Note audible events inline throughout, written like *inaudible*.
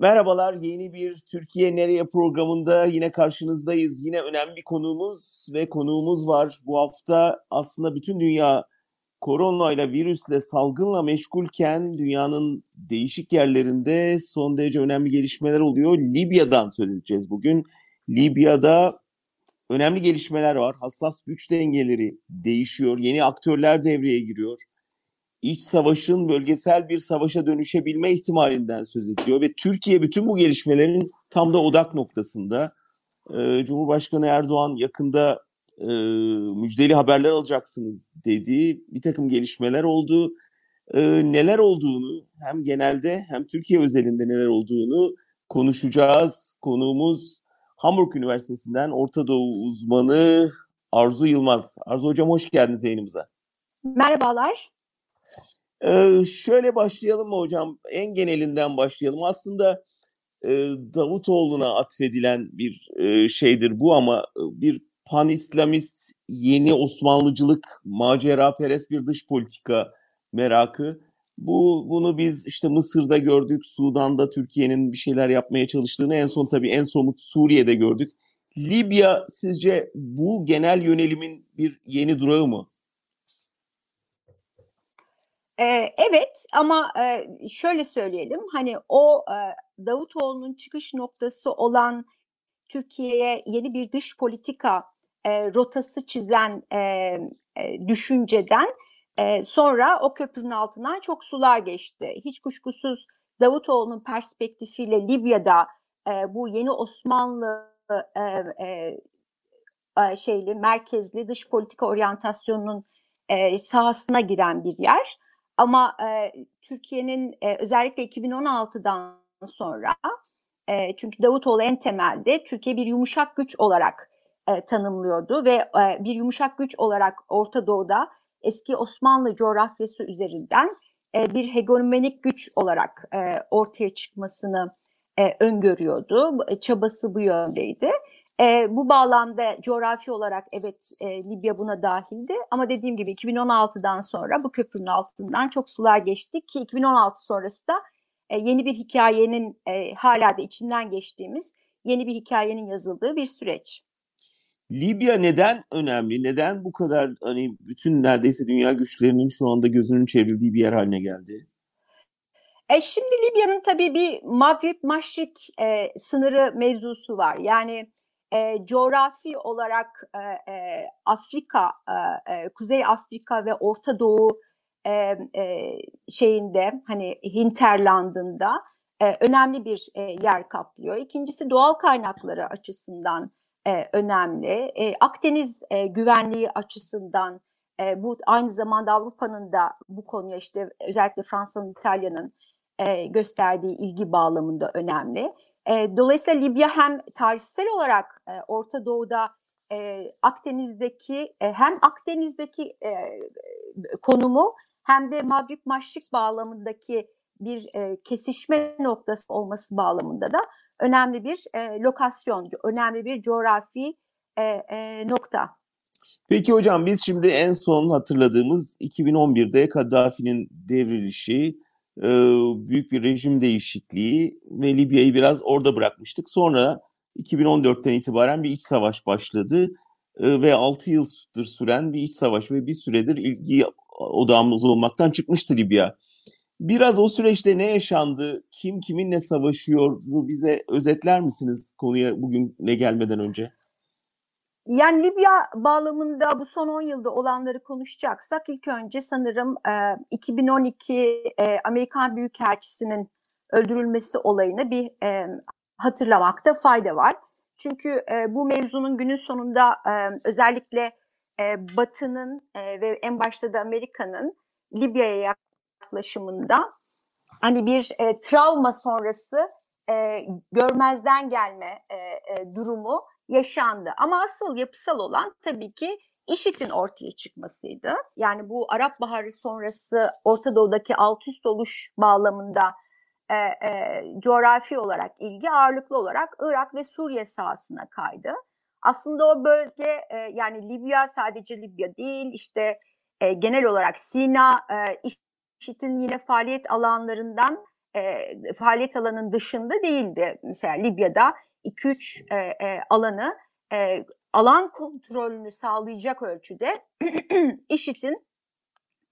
Merhabalar, yeni bir Türkiye Nereye programında yine karşınızdayız. Yine önemli bir konuğumuz ve konuğumuz var. Bu hafta aslında bütün dünya koronayla, virüsle, salgınla meşgulken dünyanın değişik yerlerinde son derece önemli gelişmeler oluyor. Libya'dan söz edeceğiz bugün. Libya'da önemli gelişmeler var. Hassas güç dengeleri değişiyor. Yeni aktörler devreye giriyor iç savaşın bölgesel bir savaşa dönüşebilme ihtimalinden söz ediyor ve Türkiye bütün bu gelişmelerin tam da odak noktasında. Ee, Cumhurbaşkanı Erdoğan yakında e, müjdeli haberler alacaksınız dediği bir takım gelişmeler oldu. Ee, neler olduğunu hem genelde hem Türkiye özelinde neler olduğunu konuşacağız. Konuğumuz Hamburg Üniversitesi'nden Orta Doğu uzmanı Arzu Yılmaz. Arzu Hocam hoş geldiniz yayınımıza. Merhabalar. Ee, şöyle başlayalım mı hocam? En genelinden başlayalım. Aslında e, Davutoğlu'na atfedilen bir e, şeydir bu ama bir pan-İslamist, yeni Osmanlıcılık, macera perest bir dış politika merakı. Bu bunu biz işte Mısır'da gördük, Sudan'da Türkiye'nin bir şeyler yapmaya çalıştığını en son tabii en somut Suriye'de gördük. Libya sizce bu genel yönelimin bir yeni durağı mı? Evet ama şöyle söyleyelim hani o Davutoğlu'nun çıkış noktası olan Türkiye'ye yeni bir dış politika rotası çizen düşünceden sonra o köprünün altından çok sular geçti. Hiç kuşkusuz Davutoğlu'nun perspektifiyle Libya'da bu yeni Osmanlı şeyli merkezli dış politika oryantasyonunun sahasına giren bir yer. Ama e, Türkiye'nin e, özellikle 2016'dan sonra e, çünkü Davutoğlu en temelde Türkiye bir yumuşak güç olarak e, tanımlıyordu ve e, bir yumuşak güç olarak Orta Doğu'da eski Osmanlı coğrafyası üzerinden e, bir hegemonik güç olarak e, ortaya çıkmasını e, öngörüyordu. Çabası bu yöndeydi. E, bu bağlamda coğrafi olarak evet e, Libya buna dahildi ama dediğim gibi 2016'dan sonra bu köprünün altından çok sular geçti ki 2016 sonrası da e, yeni bir hikayenin e, hala da içinden geçtiğimiz yeni bir hikayenin yazıldığı bir süreç. Libya neden önemli? Neden bu kadar hani bütün neredeyse dünya güçlerinin şu anda gözünün çevrildiği bir yer haline geldi? E şimdi Libya'nın tabii bir Maghrib Maşrik e, sınırı mevzusu var. Yani e, coğrafi olarak e, e, Afrika, e, Kuzey Afrika ve Orta Doğu e, e, şeyinde hani hinterlandında e, önemli bir e, yer kaplıyor. İkincisi doğal kaynakları açısından e, önemli. E, Akdeniz e, güvenliği açısından e, bu aynı zamanda Avrupa'nın da bu konuya işte özellikle Fransa'nın, İtalya'nın e, gösterdiği ilgi bağlamında önemli. E, dolayısıyla Libya hem tarihsel olarak e, Orta Doğu'da e, Akdeniz'deki e, hem Akdeniz'deki e, konumu hem de Madrid Maşrik bağlamındaki bir e, kesişme noktası olması bağlamında da önemli bir e, lokasyon, önemli bir coğrafi e, e, nokta. Peki hocam biz şimdi en son hatırladığımız 2011'de Kaddafi'nin devrilişi, e, büyük bir rejim değişikliği ve Libya'yı biraz orada bırakmıştık. Sonra 2014'ten itibaren bir iç savaş başladı e, ve 6 yıldır süren bir iç savaş ve bir süredir ilgi odağımız olmaktan çıkmıştı Libya. Biraz o süreçte ne yaşandı, kim kiminle savaşıyor bize özetler misiniz konuya bugün ne gelmeden önce? Yani Libya bağlamında bu son 10 yılda olanları konuşacaksak ilk önce sanırım e, 2012 e, Amerikan Büyükelçisi'nin öldürülmesi olayını bir e, hatırlamakta fayda var. Çünkü e, bu mevzunun günün sonunda e, özellikle e, Batı'nın e, ve en başta da Amerika'nın Libya'ya yaklaşımında hani bir e, travma sonrası e, görmezden gelme e, e, durumu yaşandı. Ama asıl yapısal olan tabii ki IŞİD'in ortaya çıkmasıydı. Yani bu Arap Baharı sonrası Orta Doğu'daki alt üst oluş bağlamında e, e, coğrafi olarak ilgi ağırlıklı olarak Irak ve Suriye sahasına kaydı. Aslında o bölge e, yani Libya sadece Libya değil işte e, genel olarak Sina, e, IŞİD'in yine faaliyet alanlarından e, faaliyet alanının dışında değildi. Mesela Libya'da 2-3 e, e, alanı e, alan kontrolünü sağlayacak ölçüde *clears throat* IŞİD'in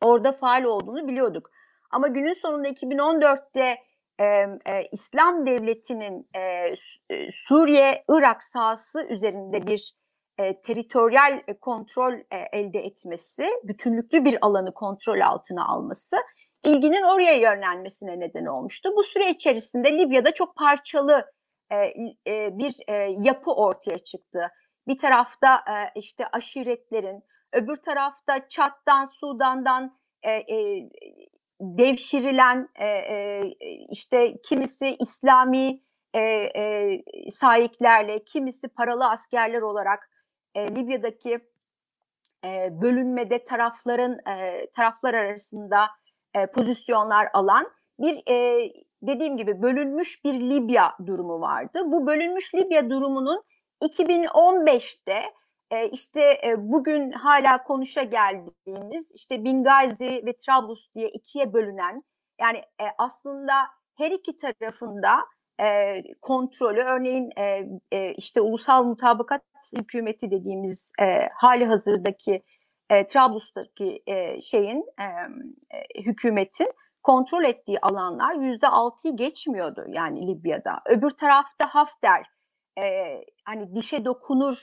orada faal olduğunu biliyorduk. Ama günün sonunda 2014'te e, e, İslam Devleti'nin e, Suriye-Irak sahası üzerinde bir e, teritoryal kontrol e, elde etmesi, bütünlüklü bir alanı kontrol altına alması ilginin oraya yönlenmesine neden olmuştu. Bu süre içerisinde Libya'da çok parçalı bir yapı ortaya çıktı. Bir tarafta işte aşiretlerin, öbür tarafta Çat'tan, Sudan'dan devşirilen işte kimisi İslami sahiplerle, kimisi paralı askerler olarak Libya'daki bölünmede tarafların taraflar arasında pozisyonlar alan bir dediğim gibi bölünmüş bir Libya durumu vardı. Bu bölünmüş Libya durumunun 2015'te e, işte e, bugün hala konuşa geldiğimiz işte Bingazi ve Trablus diye ikiye bölünen yani e, aslında her iki tarafında kontrolü örneğin işte ulusal mutabakat hükümeti dediğimiz hali hazırdaki e, Trablus'taki şeyin e, hükümetin kontrol ettiği alanlar yüzde altıyı geçmiyordu yani Libya'da. Öbür tarafta Hafter e, hani dişe dokunur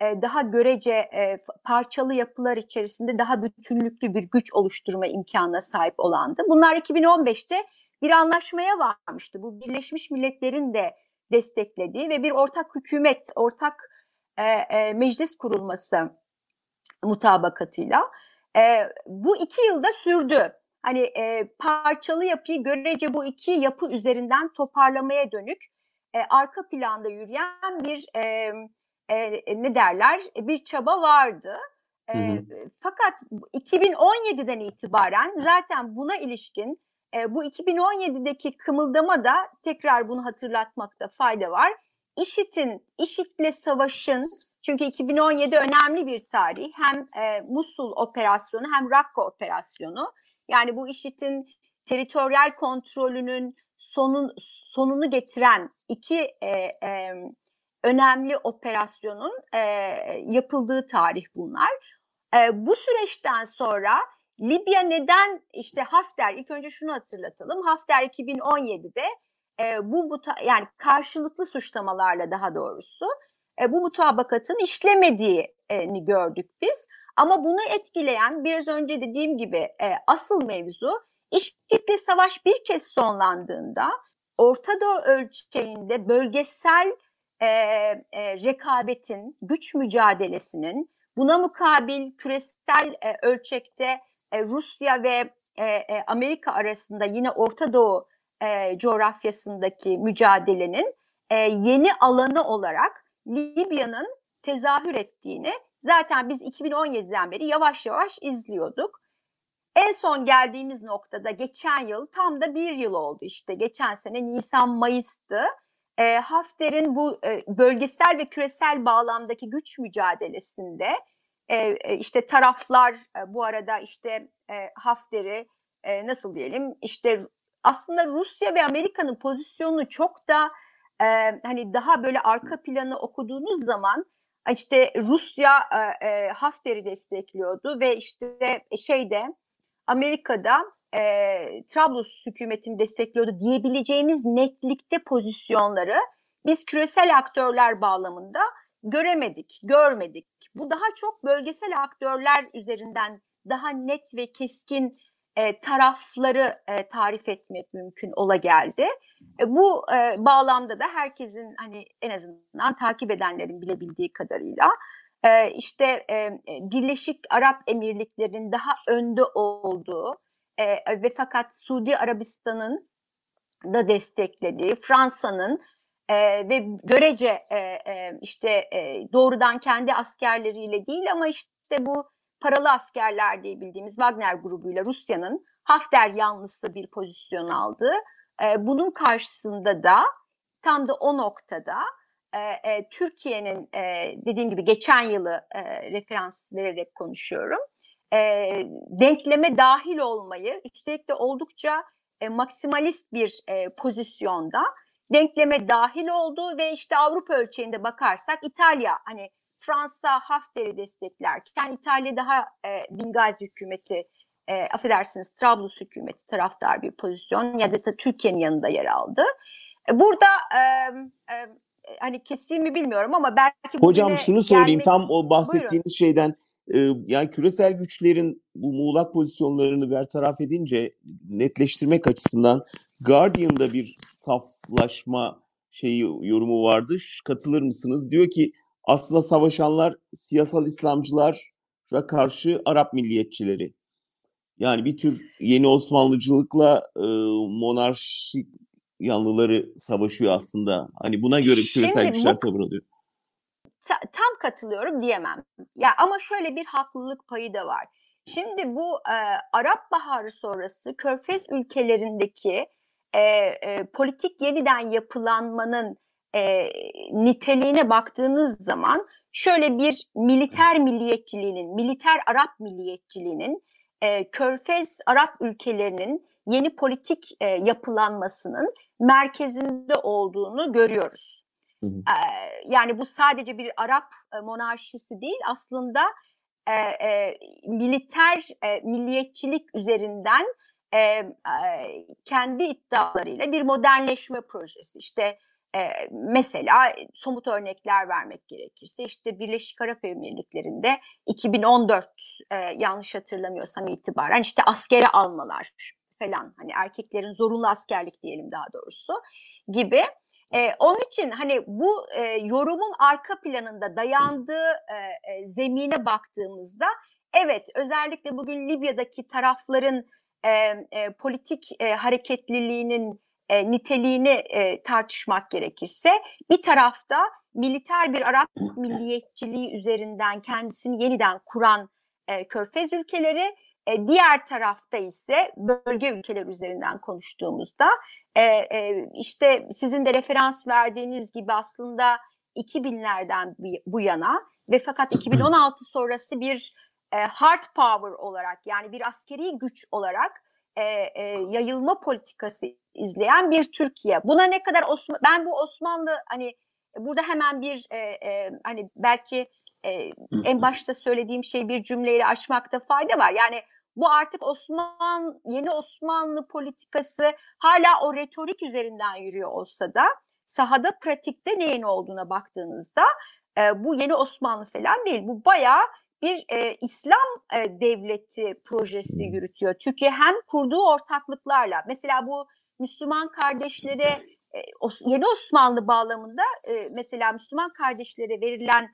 e, daha görece e, parçalı yapılar içerisinde daha bütünlüklü bir güç oluşturma imkanına sahip olandı. Bunlar 2015'te bir anlaşmaya varmıştı. Bu Birleşmiş Milletler'in de desteklediği ve bir ortak hükümet, ortak e, e, meclis kurulması mutabakatıyla. E, bu iki yılda sürdü. Hani e, parçalı yapıyı görece bu iki yapı üzerinden toparlamaya dönük e, arka planda yürüyen bir e, e, ne derler bir çaba vardı. E, hı hı. Fakat 2017'den itibaren zaten buna ilişkin e, bu 2017'deki kımıldama da tekrar bunu hatırlatmakta fayda var. IŞİD'in, IŞİD'le savaşın, çünkü 2017 önemli bir tarih. Hem e, Musul operasyonu hem Rakka operasyonu. Yani bu IŞİD'in teritoryal kontrolünün sonun, sonunu getiren iki e, e, önemli operasyonun e, yapıldığı tarih bunlar. E, bu süreçten sonra Libya neden işte Hafter ilk önce şunu hatırlatalım. Hafter 2017'de e, bu, bu yani karşılıklı suçlamalarla daha doğrusu e, bu mutabakatın işlemediğini gördük biz. Ama bunu etkileyen biraz önce dediğim gibi e, asıl mevzu İşitli savaş bir kez sonlandığında Orta Doğu ölçeğinde bölgesel e, e, rekabetin, güç mücadelesinin buna mukabil küresel e, ölçekte e, Rusya ve e, e, Amerika arasında yine Orta Doğu e, coğrafyasındaki mücadelenin e, yeni alanı olarak Libya'nın tezahür ettiğini zaten biz 2017'den beri yavaş yavaş izliyorduk. En son geldiğimiz noktada geçen yıl tam da bir yıl oldu işte. Geçen sene Nisan-Mayıs'tı. E, Hafter'in bu e, bölgesel ve küresel bağlamdaki güç mücadelesinde e, e, işte taraflar e, bu arada işte e, Hafter'i e, nasıl diyelim işte aslında Rusya ve Amerika'nın pozisyonunu çok da e, hani daha böyle arka planı okuduğunuz zaman işte Rusya e, e, Hafter'i destekliyordu ve işte şeyde Amerika'da e, Trablus hükümetini destekliyordu diyebileceğimiz netlikte pozisyonları biz küresel aktörler bağlamında göremedik, görmedik. Bu daha çok bölgesel aktörler üzerinden daha net ve keskin e, tarafları e, tarif etmek mümkün ola geldi. E, bu e, bağlamda da herkesin hani en azından takip edenlerin bilebildiği kadarıyla e, işte e, Birleşik Arap Emirlikleri'nin daha önde olduğu e, ve fakat Suudi Arabistan'ın da desteklediği Fransa'nın e, ve görece e, e, işte e, doğrudan kendi askerleriyle değil ama işte bu paralı askerler diye bildiğimiz Wagner grubuyla Rusya'nın Hafter yanlısı bir pozisyon aldı. E, bunun karşısında da tam da o noktada e, e, Türkiye'nin e, dediğim gibi geçen yılı e, referans vererek konuşuyorum. E, denkleme dahil olmayı üstelik de oldukça e, maksimalist bir e, pozisyonda denkleme dahil oldu ve işte Avrupa ölçeğinde bakarsak İtalya hani Fransa Hafter'i desteklerken İtalya daha e, Bingazi hükümeti e, affedersiniz Trablus hükümeti taraftar bir pozisyon ya da Türkiye'nin yanında yer aldı. E, burada e, e, hani kesin mi bilmiyorum ama belki Hocam şunu söyleyeyim gelmek... tam o bahsettiğiniz Buyurun. şeyden e, yani küresel güçlerin bu muğlak pozisyonlarını bertaraf edince netleştirmek açısından Guardian'da bir saflaşma şeyi yorumu vardı. Katılır mısınız? Diyor ki aslında savaşanlar siyasal İslamcılara karşı Arap milliyetçileri. Yani bir tür yeni Osmanlıcılıkla e, monarşik yanlıları savaşıyor aslında. Hani buna göre küresel Şimdi, güçler tavır alıyor. Ta, tam katılıyorum diyemem. Ya ama şöyle bir haklılık payı da var. Şimdi bu e, Arap Baharı sonrası Körfez ülkelerindeki e, e, politik yeniden yapılanmanın e, niteliğine baktığınız zaman şöyle bir militer milliyetçiliğinin, militer Arap milliyetçiliğinin e, Körfez Arap ülkelerinin yeni politik e, yapılanmasının merkezinde olduğunu görüyoruz. Hı hı. E, yani bu sadece bir Arap e, monarşisi değil aslında e, e, militer e, milliyetçilik üzerinden e, kendi iddialarıyla bir modernleşme projesi. İşte e, mesela somut örnekler vermek gerekirse işte Birleşik Arap Emirlikleri'nde 2014 e, yanlış hatırlamıyorsam itibaren işte askere almalar falan hani erkeklerin zorunlu askerlik diyelim daha doğrusu gibi. E, onun için hani bu e, yorumun arka planında dayandığı e, e, zemine baktığımızda evet özellikle bugün Libya'daki tarafların e, e, politik e, hareketliliğinin e, niteliğini e, tartışmak gerekirse bir tarafta militer bir Arap milliyetçiliği üzerinden kendisini yeniden kuran e, Körfez ülkeleri, e, diğer tarafta ise bölge ülkeler üzerinden konuştuğumuzda e, e, işte sizin de referans verdiğiniz gibi aslında 2000'lerden bu yana ve fakat 2016 sonrası bir e, hard power olarak yani bir askeri güç olarak e, e, yayılma politikası izleyen bir Türkiye. Buna ne kadar Osman, ben bu Osmanlı hani burada hemen bir e, e, hani belki e, en başta söylediğim şey bir cümleyle açmakta fayda var. Yani bu artık Osman yeni Osmanlı politikası hala o retorik üzerinden yürüyor olsa da sahada pratikte neyin olduğuna baktığınızda e, bu yeni Osmanlı falan değil. Bu bayağı bir e, İslam e, devleti projesi yürütüyor. Türkiye hem kurduğu ortaklıklarla mesela bu Müslüman kardeşlere e, yeni Osmanlı bağlamında e, mesela Müslüman kardeşlere verilen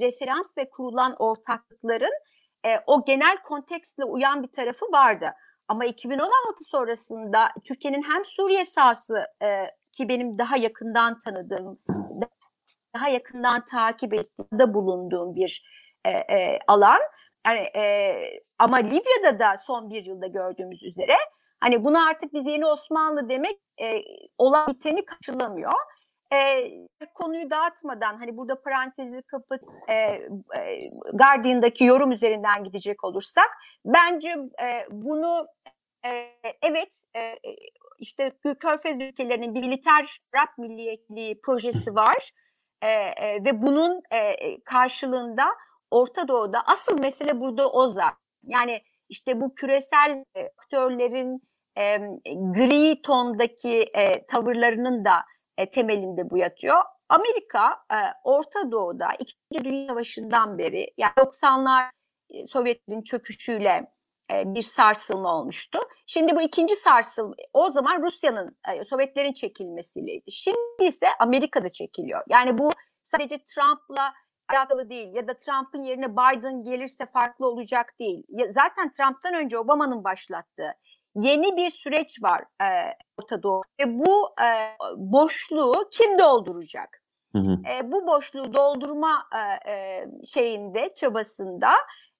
referans ve kurulan ortaklıkların e, o genel kontekstle uyan bir tarafı vardı. Ama 2016 sonrasında Türkiye'nin hem Suriye sahası e, ki benim daha yakından tanıdığım, daha yakından takip ettiğimde bulunduğum bir e, e, alan. Yani, e, ama Libya'da da son bir yılda gördüğümüz üzere hani bunu artık biz yeni Osmanlı demek e, olan biteni kaçılamıyor. E, konuyu dağıtmadan hani burada parantezi kapat e, e, Guardian'daki yorum üzerinden gidecek olursak bence e, bunu e, evet e, işte Körfez ülkelerinin bir militer rap milliyetliği projesi var e, e, ve bunun e, karşılığında Orta Doğu'da asıl mesele burada o zaten. Yani işte bu küresel e, aktörlerin e, gri tondaki e, tavırlarının da e, temelinde bu yatıyor. Amerika e, Orta Doğu'da İkinci Dünya Savaşı'ndan beri yani 90'lar e, Sovyetlerin çöküşüyle e, bir sarsılma olmuştu. Şimdi bu ikinci sarsılma o zaman Rusya'nın e, Sovyetlerin çekilmesiyleydi. Şimdi ise Amerika'da çekiliyor. Yani bu sadece Trump'la alakalı değil ya da Trump'ın yerine Biden gelirse farklı olacak değil. Zaten Trump'tan önce Obama'nın başlattığı yeni bir süreç var e, Orta Doğu ve bu e, boşluğu kim dolduracak? Hı hı. E, bu boşluğu doldurma e, e, şeyinde çabasında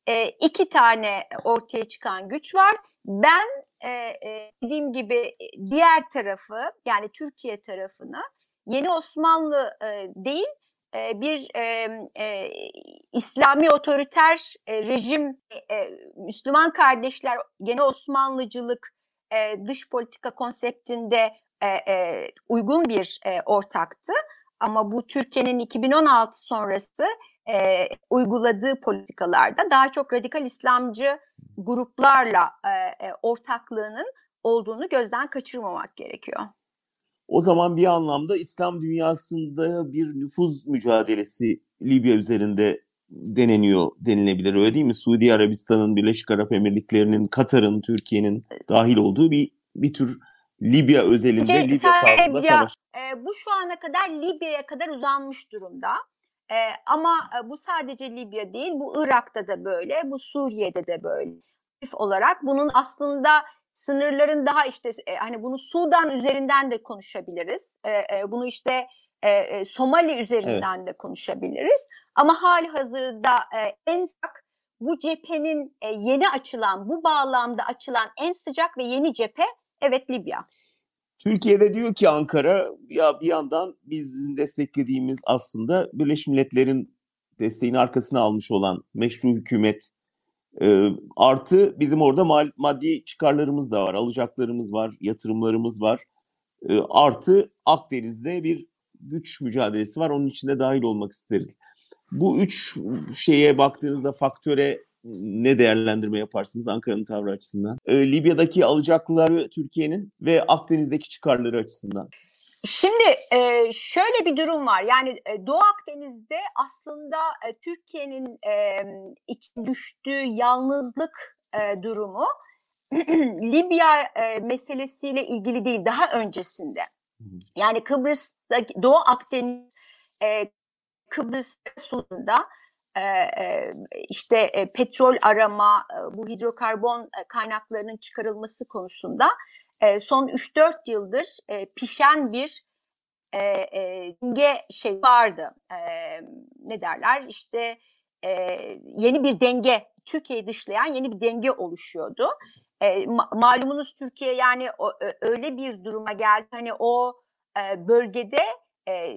e, iki tane ortaya çıkan güç var. Ben e, e, dediğim gibi diğer tarafı yani Türkiye tarafını yeni Osmanlı e, değil bir e, e, İslami otoriter e, rejim, e, Müslüman kardeşler, gene Osmanlıcılık e, dış politika konseptinde e, e, uygun bir e, ortaktı. Ama bu Türkiye'nin 2016 sonrası e, uyguladığı politikalarda daha çok radikal İslamcı gruplarla e, e, ortaklığının olduğunu gözden kaçırmamak gerekiyor. O zaman bir anlamda İslam dünyasında bir nüfuz mücadelesi Libya üzerinde deneniyor denilebilir öyle değil mi? Suudi Arabistan'ın, Birleşik Arap Emirlikleri'nin, Katar'ın, Türkiye'nin dahil olduğu bir bir tür Libya özelinde Libya, Libya sahasında savaş. E, bu şu ana kadar Libya'ya kadar uzanmış durumda. E, ama e, bu sadece Libya değil, bu Irak'ta da böyle, bu Suriye'de de böyle. olarak bunun aslında sınırların daha işte e, hani bunu Sudan üzerinden de konuşabiliriz. E, e, bunu işte e, e, Somali üzerinden evet. de konuşabiliriz. Ama hali hazırda e, en sık bu cephenin e, yeni açılan, bu bağlamda açılan en sıcak ve yeni cephe evet Libya. Türkiye'de diyor ki Ankara ya bir yandan bizim desteklediğimiz aslında Birleşmiş Milletler'in desteğini arkasına almış olan meşru hükümet e, artı bizim orada mal, maddi çıkarlarımız da var, alacaklarımız var, yatırımlarımız var. E, artı Akdeniz'de bir güç mücadelesi var. Onun içinde dahil olmak isteriz. Bu üç şeye baktığınızda faktöre ne değerlendirme yaparsınız Ankara'nın tavrı açısından? E, Libya'daki alacakları Türkiye'nin ve Akdeniz'deki çıkarları açısından. Şimdi e, şöyle bir durum var. Yani e, Doğu Akdeniz'de aslında e, Türkiye'nin e, iç düştüğü yalnızlık e, durumu *clears throat* Libya e, meselesiyle ilgili değil, daha öncesinde. Yani Kıbrıs'ta Doğu Akdeniz e, Kıbrıs e, e, işte e, petrol arama, e, bu hidrokarbon kaynaklarının çıkarılması konusunda son 3-4 yıldır e, pişen bir denge şey vardı. E, ne derler? İşte e, yeni bir denge, Türkiye'yi dışlayan yeni bir denge oluşuyordu. E, ma malumunuz Türkiye yani o, öyle bir duruma geldi. Hani o e, bölgede e,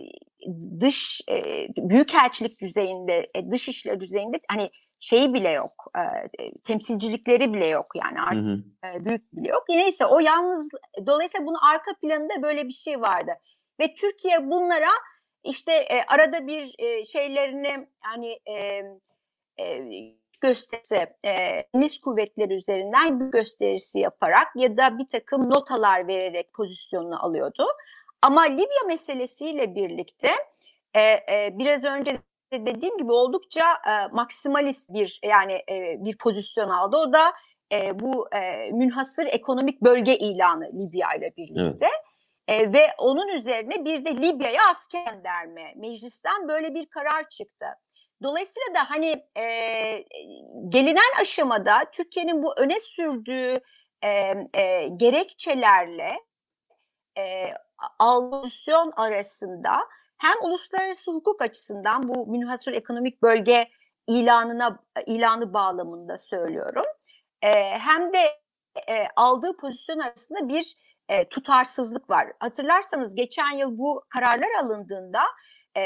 dış e, büyükelçilik düzeyinde, e, dış işler düzeyinde hani şeyi bile yok, e, temsilcilikleri bile yok yani artık hı hı. E, büyük bile yok. Neyse o yalnız, dolayısıyla bunun arka planında böyle bir şey vardı. Ve Türkiye bunlara işte e, arada bir e, şeylerini yani e, e, gösterisi, e, deniz kuvvetleri üzerinden bir gösterisi yaparak ya da bir takım notalar vererek pozisyonunu alıyordu. Ama Libya meselesiyle birlikte e, e, biraz önce dediğim gibi oldukça e, maksimalist bir yani e, bir pozisyon aldı. O da e, bu e, münhasır ekonomik bölge ilanı Libya ile birlikte. Evet. E, ve onun üzerine bir de Libya'ya asker gönderme. Meclisten böyle bir karar çıktı. Dolayısıyla da hani e, gelinen aşamada Türkiye'nin bu öne sürdüğü e, e, gerekçelerle e, algosyon arasında hem uluslararası hukuk açısından bu münhasır ekonomik bölge ilanına ilanı bağlamında söylüyorum. E, hem de e, aldığı pozisyon arasında bir e, tutarsızlık var. Hatırlarsanız geçen yıl bu kararlar alındığında e,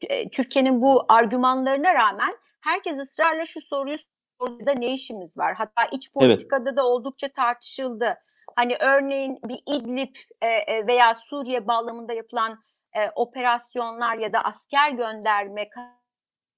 e, Türkiye'nin bu argümanlarına rağmen herkes ısrarla şu soruyu sordu da ne işimiz var? Hatta iç politikada evet. da oldukça tartışıldı. Hani örneğin bir İdlib e, e, veya Suriye bağlamında yapılan e, operasyonlar ya da asker gönderme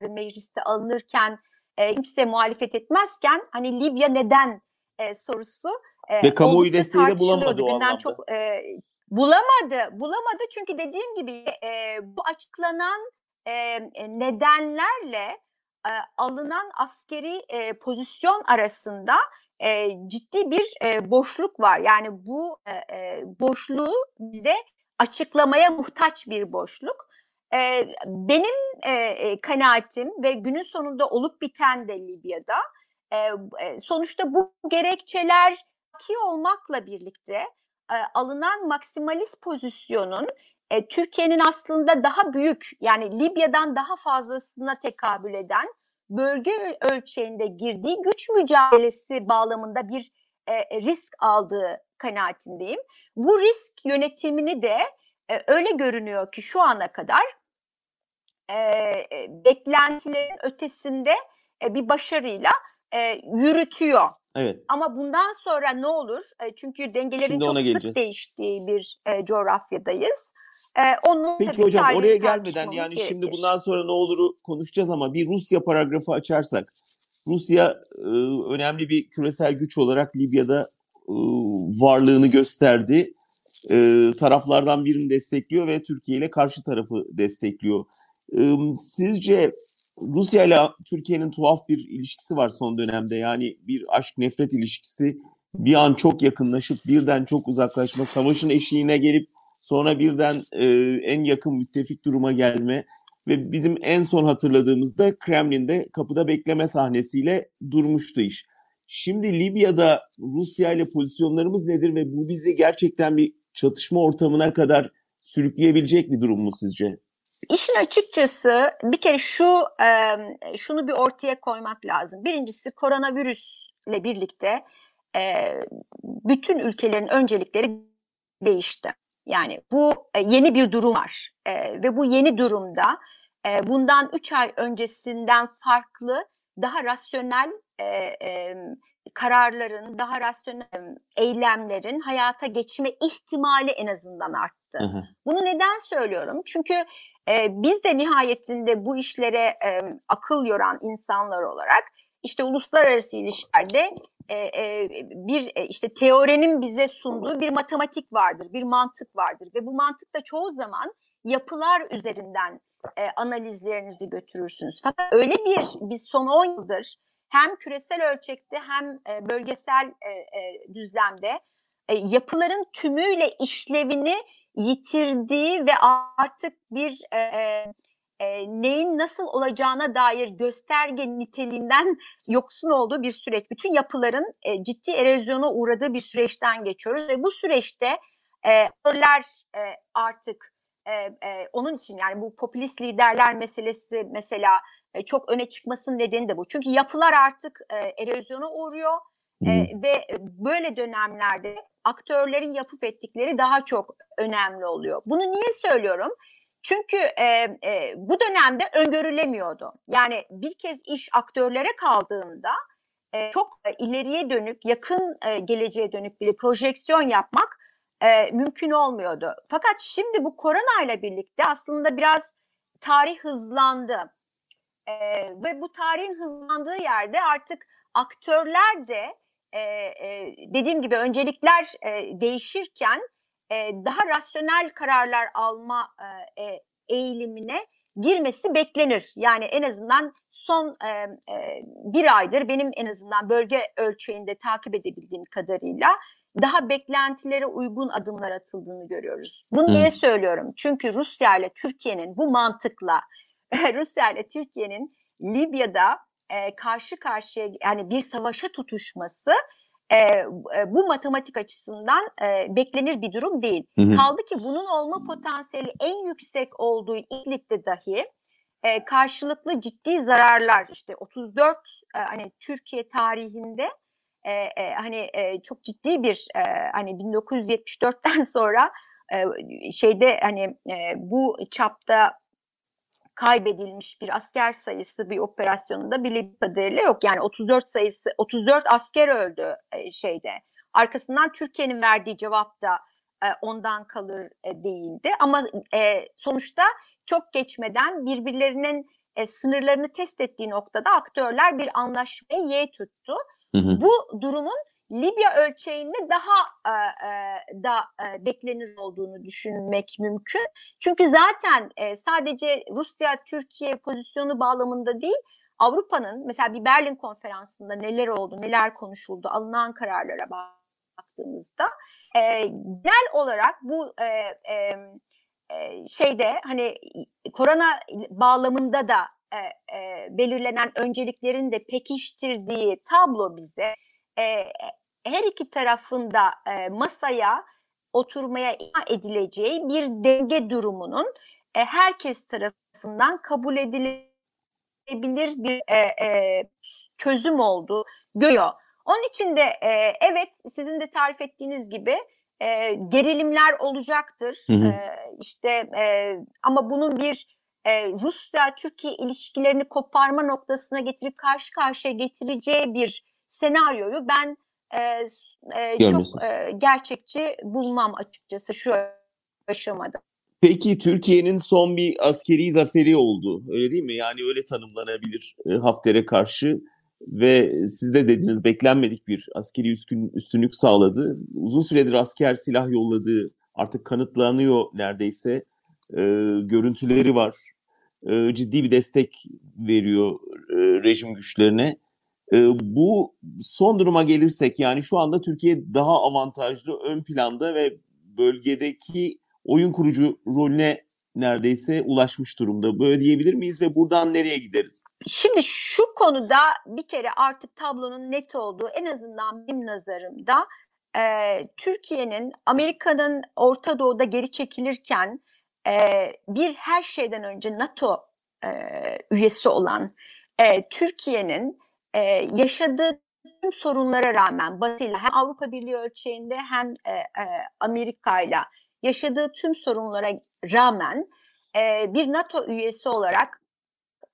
mecliste alınırken e, kimse muhalefet etmezken hani Libya neden e, sorusu e, ve kamuoyu desteği de bulamadı o anlamda. Çok, e, bulamadı, bulamadı çünkü dediğim gibi e, bu açıklanan e, nedenlerle e, alınan askeri e, pozisyon arasında e, ciddi bir e, boşluk var. Yani bu e, e, boşluğu de açıklamaya muhtaç bir boşluk. E, benim e, kanaatim ve günün sonunda olup biten de Libya'da e, sonuçta bu gerekçeler ki olmakla birlikte e, alınan maksimalist pozisyonun e, Türkiye'nin aslında daha büyük yani Libya'dan daha fazlasına tekabül eden bölge ölçeğinde girdiği güç mücadelesi bağlamında bir e, risk aldığı kanaatindeyim. Bu risk yönetimini de e, öyle görünüyor ki şu ana kadar e, beklentilerin ötesinde e, bir başarıyla e, yürütüyor. Evet. Ama bundan sonra ne olur? E, çünkü dengelerin Şimdi çok sık geleceğiz. değiştiği bir e, coğrafyadayız. E, onu Peki hocam oraya gelmeden yani şimdi gerekir. bundan sonra ne oluru konuşacağız ama bir Rusya paragrafı açarsak Rusya e, önemli bir küresel güç olarak Libya'da e, varlığını gösterdi. E, taraflardan birini destekliyor ve Türkiye ile karşı tarafı destekliyor. E, sizce Rusya ile Türkiye'nin tuhaf bir ilişkisi var son dönemde. Yani bir aşk nefret ilişkisi bir an çok yakınlaşıp birden çok uzaklaşma, savaşın eşiğine gelip sonra birden e, en yakın müttefik duruma gelme ve bizim en son hatırladığımızda Kremlin'de kapıda bekleme sahnesiyle durmuştu iş. Şimdi Libya'da Rusya ile pozisyonlarımız nedir ve bu bizi gerçekten bir çatışma ortamına kadar sürükleyebilecek bir durum mu sizce? İşin açıkçası bir kere şu şunu bir ortaya koymak lazım. Birincisi koronavirüsle birlikte bütün ülkelerin öncelikleri değişti. Yani bu e, yeni bir durum var ve bu yeni durumda bundan 3 ay öncesinden farklı daha rasyonel e, e, kararların, daha rasyonel eylemlerin hayata geçme ihtimali en azından arttı. Hı hı. Bunu neden söylüyorum? Çünkü e, biz de nihayetinde bu işlere e, akıl yoran insanlar olarak işte uluslararası ilişkilerde e, e, bir e, işte teorinin bize sunduğu bir matematik vardır, bir mantık vardır ve bu mantık da çoğu zaman yapılar üzerinden e, analizlerinizi götürürsünüz. Fakat öyle bir biz son 10 yıldır hem küresel ölçekte hem e, bölgesel e, e, düzlemde e, yapıların tümüyle işlevini yitirdiği ve artık bir e, e, neyin nasıl olacağına dair gösterge niteliğinden *laughs* yoksun olduğu bir süreç. Bütün yapıların e, ciddi erozyona uğradığı bir süreçten geçiyoruz ve bu süreçte e, aktörler e, artık e, e, onun için yani bu popülist liderler meselesi mesela e, çok öne çıkmasının nedeni de bu. Çünkü yapılar artık e, erozyona uğruyor e, ve böyle dönemlerde aktörlerin yapıp ettikleri daha çok önemli oluyor. Bunu niye söylüyorum? Çünkü e, e, bu dönemde öngörülemiyordu. Yani bir kez iş aktörlere kaldığında e, çok ileriye dönük, yakın e, geleceğe dönük bir projeksiyon yapmak e, mümkün olmuyordu. Fakat şimdi bu korona ile birlikte aslında biraz tarih hızlandı. E, ve bu tarihin hızlandığı yerde artık aktörler de e, e, dediğim gibi öncelikler e, değişirken e, daha rasyonel kararlar alma e, e, eğilimine girmesi beklenir. Yani en azından son e, e, bir aydır benim en azından bölge ölçeğinde takip edebildiğim kadarıyla daha beklentilere uygun adımlar atıldığını görüyoruz. Bunu niye söylüyorum? Çünkü Rusya ile Türkiye'nin bu mantıkla *laughs* Rusya ile Türkiye'nin Libya'da e, karşı karşıya yani bir savaşa tutuşması e, e, bu matematik açısından e, beklenir bir durum değil. Hı hı. Kaldı ki bunun olma potansiyeli en yüksek olduğu ilk ligde dahi e, karşılıklı ciddi zararlar işte 34 e, hani Türkiye tarihinde e, e, hani e, çok ciddi bir e, hani 1974'ten *laughs* sonra e, şeyde hani e, bu çapta kaybedilmiş bir asker sayısı bir operasyonunda bildiğim kadarıyla yok. Yani 34 sayısı 34 asker öldü e, şeyde. Arkasından Türkiye'nin verdiği cevap da e, ondan kalır e, değildi. Ama e, sonuçta çok geçmeden birbirlerinin e, sınırlarını test ettiği noktada aktörler bir anlaşmaya ye tuttu. Hı. Bu durumun Libya ölçeğinde daha e, e, da e, beklenir olduğunu düşünmek mümkün. Çünkü zaten e, sadece Rusya-Türkiye pozisyonu bağlamında değil, Avrupa'nın mesela bir Berlin konferansında neler oldu, neler konuşuldu, alınan kararlara baktığımızda e, genel olarak bu e, e, şeyde hani korona bağlamında da e, e, belirlenen önceliklerin de pekiştirdiği tablo bize e, her iki tarafında e, masaya oturmaya ikna edileceği bir denge durumunun e, herkes tarafından kabul edilebilir bir e, e, çözüm olduğu görüyor. Onun için de e, evet sizin de tarif ettiğiniz gibi e, gerilimler olacaktır. Hı hı. E, işte e, ama bunun bir e, Rusya-Türkiye ilişkilerini koparma noktasına getirip karşı karşıya getireceği bir senaryoyu ben e, e, çok e, gerçekçi bulmam açıkçası şu aşamada. Peki Türkiye'nin son bir askeri zaferi oldu öyle değil mi? Yani öyle tanımlanabilir e, Hafter'e karşı ve siz de dediniz beklenmedik bir askeri üstün, üstünlük sağladı. Uzun süredir asker silah yolladığı artık kanıtlanıyor neredeyse e, görüntüleri var. E, ciddi bir destek veriyor e, rejim güçlerine. E, bu son duruma gelirsek yani şu anda Türkiye daha avantajlı ön planda ve bölgedeki oyun kurucu rolüne neredeyse ulaşmış durumda. Böyle diyebilir miyiz ve buradan nereye gideriz? Şimdi şu konuda bir kere artık tablonun net olduğu en azından benim nazarımda e, Türkiye'nin Amerika'nın Orta Doğu'da geri çekilirken e, bir her şeyden önce NATO e, üyesi olan e, Türkiye'nin e, yaşadığı tüm sorunlara rağmen Batı ile hem Avrupa Birliği ölçeğinde hem e, e, Amerika ile yaşadığı tüm sorunlara rağmen e, bir NATO üyesi olarak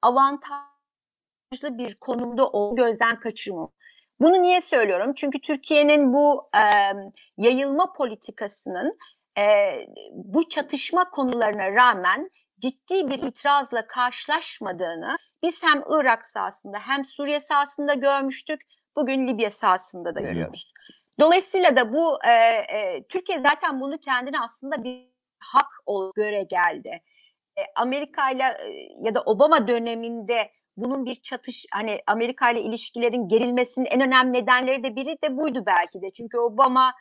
avantajlı bir konumda o gözden kaçırmıyor. Bunu niye söylüyorum? Çünkü Türkiye'nin bu e, yayılma politikasının e, bu çatışma konularına rağmen ciddi bir itirazla karşılaşmadığını biz hem Irak sahasında hem Suriye sahasında görmüştük. Bugün Libya sahasında da görüyoruz. Dolayısıyla da bu e, e, Türkiye zaten bunu kendine aslında bir hak olarak göre geldi. E, Amerika ile ya da Obama döneminde bunun bir çatış hani Amerika ile ilişkilerin gerilmesinin en önemli nedenleri de biri de buydu belki de. Çünkü Obama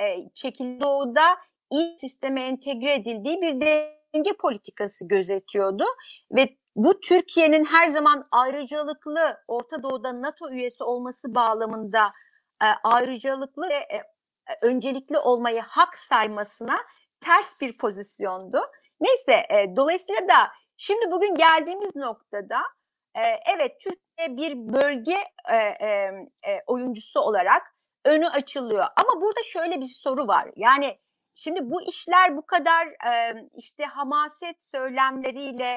e, çekildi doğuda ilk sisteme entegre edildiği bir denge politikası gözetiyordu ve bu Türkiye'nin her zaman ayrıcalıklı Orta Doğu'da NATO üyesi olması bağlamında e, ayrıcalıklı ve e, öncelikli olmayı hak saymasına ters bir pozisyondu. Neyse e, dolayısıyla da şimdi bugün geldiğimiz noktada e, evet Türkiye bir bölge e, e, e, oyuncusu olarak önü açılıyor. Ama burada şöyle bir soru var. Yani şimdi bu işler bu kadar e, işte hamaset söylemleriyle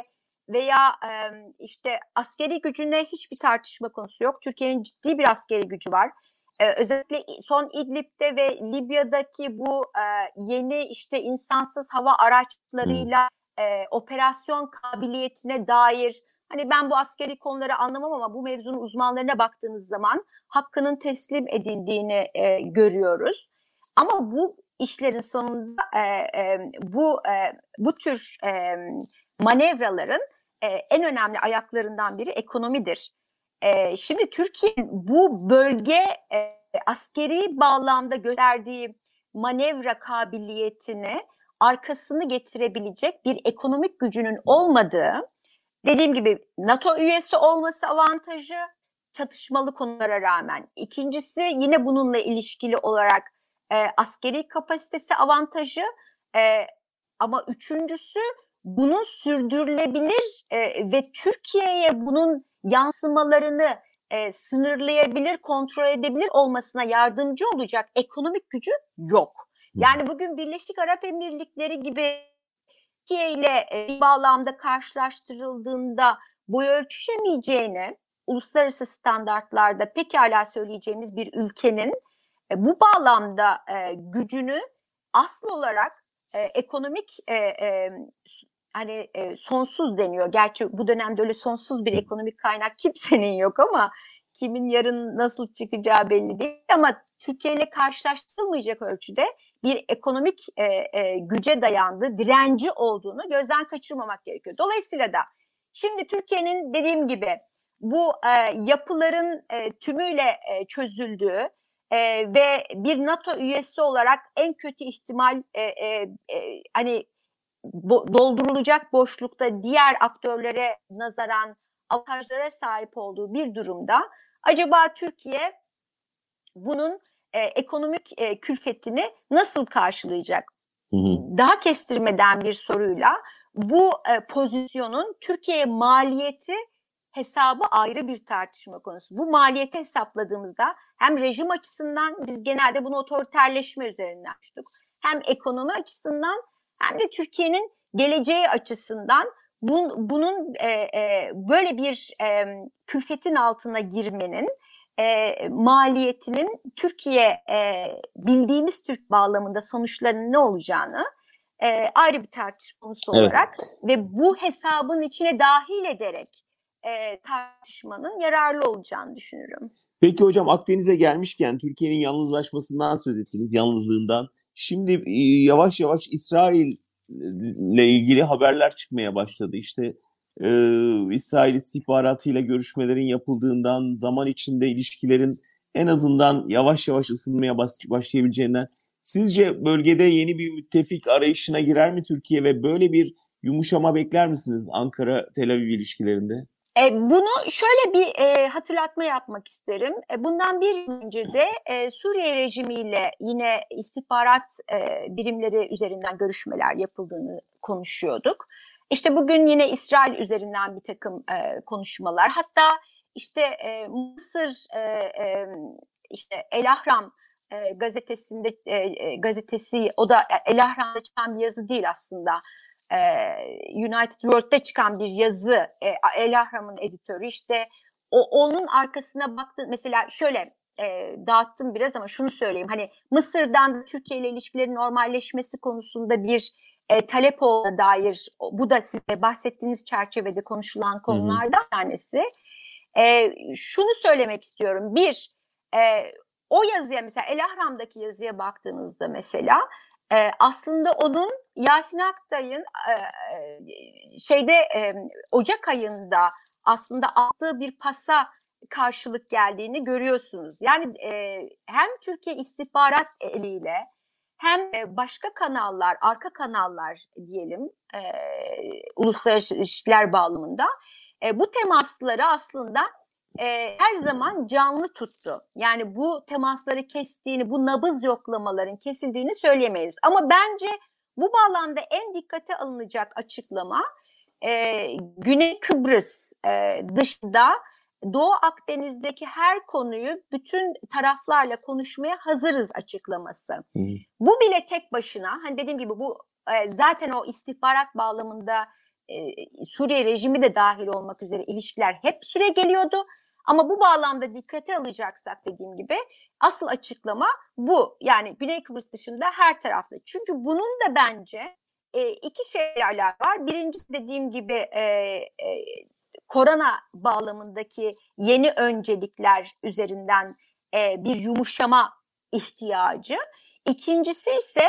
veya e, işte askeri gücüne hiçbir tartışma konusu yok. Türkiye'nin ciddi bir askeri gücü var. E, özellikle son İdlib'de ve Libya'daki bu e, yeni işte insansız hava araçlarıyla e, operasyon kabiliyetine dair hani ben bu askeri konuları anlamam ama bu mevzunun uzmanlarına baktığınız zaman hakkının teslim edildiğini e, görüyoruz. Ama bu işlerin sonunda e, e, bu e, bu tür e, manevraların e, en önemli ayaklarından biri ekonomidir. E, şimdi Türkiye bu bölge e, askeri bağlamda gösterdiği manevra kabiliyetini arkasını getirebilecek bir ekonomik gücünün olmadığı, dediğim gibi NATO üyesi olması avantajı çatışmalı konulara rağmen. İkincisi yine bununla ilişkili olarak e, askeri kapasitesi avantajı e, ama üçüncüsü bunun sürdürülebilir e, ve Türkiye'ye bunun yansımalarını e, sınırlayabilir, kontrol edebilir olmasına yardımcı olacak ekonomik gücü yok. Yani bugün Birleşik Arap Emirlikleri gibi Türkiye ile e, bir bağlamda karşılaştırıldığında boy ölçüşemeyeceğini uluslararası standartlarda pekala söyleyeceğimiz bir ülkenin e, bu bağlamda e, gücünü asıl olarak ekonomik hani e, sonsuz deniyor. Gerçi bu dönemde öyle sonsuz bir ekonomik kaynak *laughs* kimsenin yok ama kimin yarın nasıl çıkacağı belli değil. Ama Türkiye ile karşılaştırılmayacak ölçüde bir ekonomik e, e, güce dayandığı, direnci olduğunu gözden kaçırmamak gerekiyor. Dolayısıyla da şimdi Türkiye'nin dediğim gibi bu e, yapıların e, tümüyle e, çözüldüğü e, ve bir NATO üyesi olarak en kötü ihtimal e, e, e, hani bo- doldurulacak boşlukta diğer aktörlere nazaran avantajlara sahip olduğu bir durumda acaba Türkiye bunun e, ekonomik e, külfetini nasıl karşılayacak? Hı hı. Daha kestirmeden bir soruyla bu e, pozisyonun Türkiye'ye maliyeti hesabı ayrı bir tartışma konusu. Bu maliyeti hesapladığımızda hem rejim açısından biz genelde bunu otoriterleşme üzerinden açtık. Hem ekonomi açısından hem de Türkiye'nin geleceği açısından bun, bunun e, e, böyle bir e, külfetin altına girmenin e, maliyetinin Türkiye e, bildiğimiz Türk bağlamında sonuçlarının ne olacağını e, ayrı bir tartışma konusu evet. olarak ve bu hesabın içine dahil ederek e, tartışmanın yararlı olacağını düşünürüm. Peki hocam Akdeniz'e gelmişken Türkiye'nin yalnızlaşmasından söz ettiniz, yalnızlığından. Şimdi e, yavaş yavaş İsrail ile ilgili haberler çıkmaya başladı. İşte e, İsrail istihbaratıyla görüşmelerin yapıldığından, zaman içinde ilişkilerin en azından yavaş yavaş ısınmaya başlayabileceğinden. Sizce bölgede yeni bir müttefik arayışına girer mi Türkiye ve böyle bir yumuşama bekler misiniz Ankara-Tel Aviv ilişkilerinde? E, bunu şöyle bir e, hatırlatma yapmak isterim. E, bundan bir yıl önce de e, Suriye rejimiyle yine istihbarat e, birimleri üzerinden görüşmeler yapıldığını konuşuyorduk. İşte bugün yine İsrail üzerinden bir takım e, konuşmalar. Hatta işte e, Mısır e, e, işte El Ahram e, gazetesinde e, e gazetesi o da El Ahram'da çıkan bir yazı değil aslında. E, United World'de çıkan bir yazı e, El Ahram'ın editörü işte o onun arkasına baktı mesela şöyle e, dağıttım biraz ama şunu söyleyeyim hani Mısır'dan Türkiye ile ilişkilerin normalleşmesi konusunda bir e, talep olduğuna dair bu da size bahsettiğiniz çerçevede konuşulan konulardan tanesi. E, şunu söylemek istiyorum. Bir, e, o yazıya mesela El Ahram'daki yazıya baktığınızda mesela e, aslında onun Yasin Aktay'ın e, şeyde e, Ocak ayında aslında attığı bir pasa karşılık geldiğini görüyorsunuz. Yani e, hem Türkiye istihbarat eliyle hem başka kanallar, arka kanallar diyelim e, uluslararası ilişkiler bağlamında e, bu temasları aslında e, her zaman canlı tuttu. Yani bu temasları kestiğini, bu nabız yoklamaların kesildiğini söyleyemeyiz. Ama bence bu bağlamda en dikkate alınacak açıklama e, Güney Kıbrıs e, dışında Doğu Akdeniz'deki her konuyu bütün taraflarla konuşmaya hazırız açıklaması. Hı. Bu bile tek başına hani dediğim gibi bu e, zaten o istihbarat bağlamında e, Suriye rejimi de dahil olmak üzere ilişkiler hep süre geliyordu. Ama bu bağlamda dikkate alacaksak dediğim gibi asıl açıklama bu. Yani Güney Kıbrıs dışında her tarafta. Çünkü bunun da bence e, iki şeyle alakalı var. Birincisi dediğim gibi e, e, korona bağlamındaki yeni öncelikler üzerinden e, bir yumuşama ihtiyacı. İkincisi ise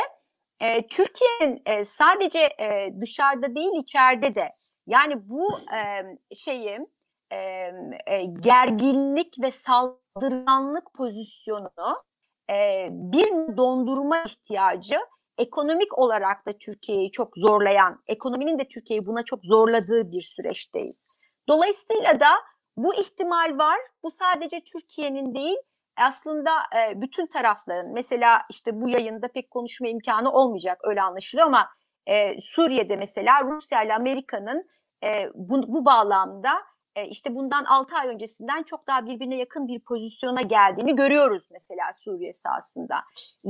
e, Türkiye'nin e, sadece e, dışarıda değil içeride de yani bu e, şeyi e, e, gerginlik ve saldırganlık pozisyonunu e, bir dondurma ihtiyacı ekonomik olarak da Türkiye'yi çok zorlayan, ekonominin de Türkiye'yi buna çok zorladığı bir süreçteyiz. Dolayısıyla da bu ihtimal var. Bu sadece Türkiye'nin değil, aslında e, bütün tarafların mesela işte bu yayında pek konuşma imkanı olmayacak öyle anlaşılıyor ama e, Suriye'de mesela Rusya ile Amerika'nın e, bu, bu bağlamda e, işte bundan 6 ay öncesinden çok daha birbirine yakın bir pozisyona geldiğini görüyoruz mesela Suriye sahasında.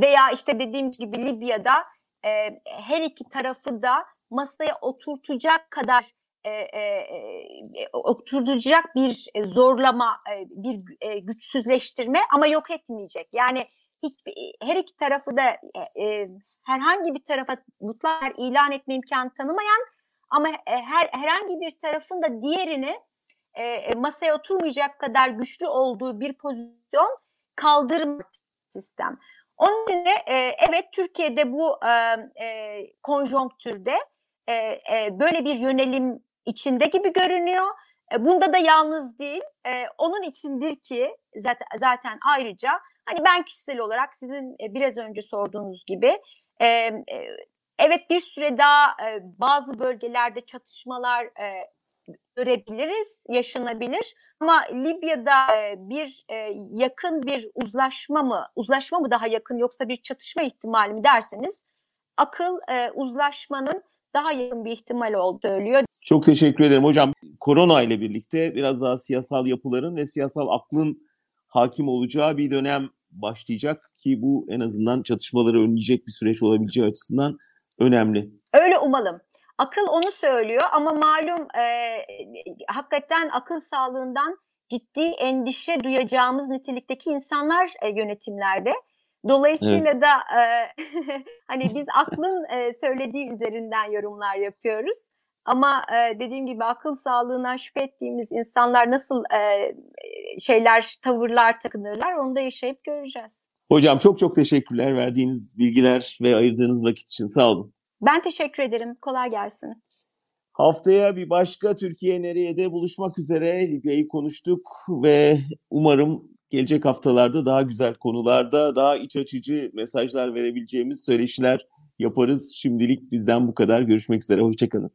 Veya işte dediğim gibi Libya'da e, her iki tarafı da masaya oturtacak kadar e, e, e, oturtacak bir zorlama, e, bir e, güçsüzleştirme ama yok etmeyecek. Yani hiç her iki tarafı da e, e, herhangi bir tarafa mutlak ilan etme imkanı tanımayan ama e, her herhangi bir tarafın da diğerini e, e, masaya oturmayacak kadar güçlü olduğu bir pozisyon kaldırma sistem. Onun için de e, evet Türkiye'de bu e, e, konjonktürde e, e, böyle bir yönelim içinde gibi görünüyor. E, bunda da yalnız değil. E, onun içindir ki zaten, zaten ayrıca hani ben kişisel olarak sizin e, biraz önce sorduğunuz gibi e, e, evet bir süre daha e, bazı bölgelerde çatışmalar e, görebiliriz, yaşanabilir. Ama Libya'da e, bir e, yakın bir uzlaşma mı, uzlaşma mı daha yakın yoksa bir çatışma ihtimali mi derseniz akıl e, uzlaşmanın daha yakın bir ihtimal olduğu söylüyor. Çok teşekkür ederim hocam. Korona ile birlikte biraz daha siyasal yapıların ve siyasal aklın hakim olacağı bir dönem başlayacak ki bu en azından çatışmaları önleyecek bir süreç olabileceği açısından önemli. Öyle umalım. Akıl onu söylüyor ama malum e, hakikaten akıl sağlığından ciddi endişe duyacağımız nitelikteki insanlar e, yönetimlerde. Dolayısıyla evet. da e, *laughs* hani biz aklın e, söylediği üzerinden yorumlar yapıyoruz. Ama e, dediğim gibi akıl sağlığına şüphe ettiğimiz insanlar nasıl e, şeyler, tavırlar takınırlar onu da yaşayıp göreceğiz. Hocam çok çok teşekkürler verdiğiniz bilgiler ve ayırdığınız vakit için sağ olun. Ben teşekkür ederim. Kolay gelsin. Haftaya bir başka Türkiye nereye de buluşmak üzere Libya'yı konuştuk ve umarım gelecek haftalarda daha güzel konularda daha iç açıcı mesajlar verebileceğimiz söyleşiler yaparız. Şimdilik bizden bu kadar. Görüşmek üzere. Hoşçakalın.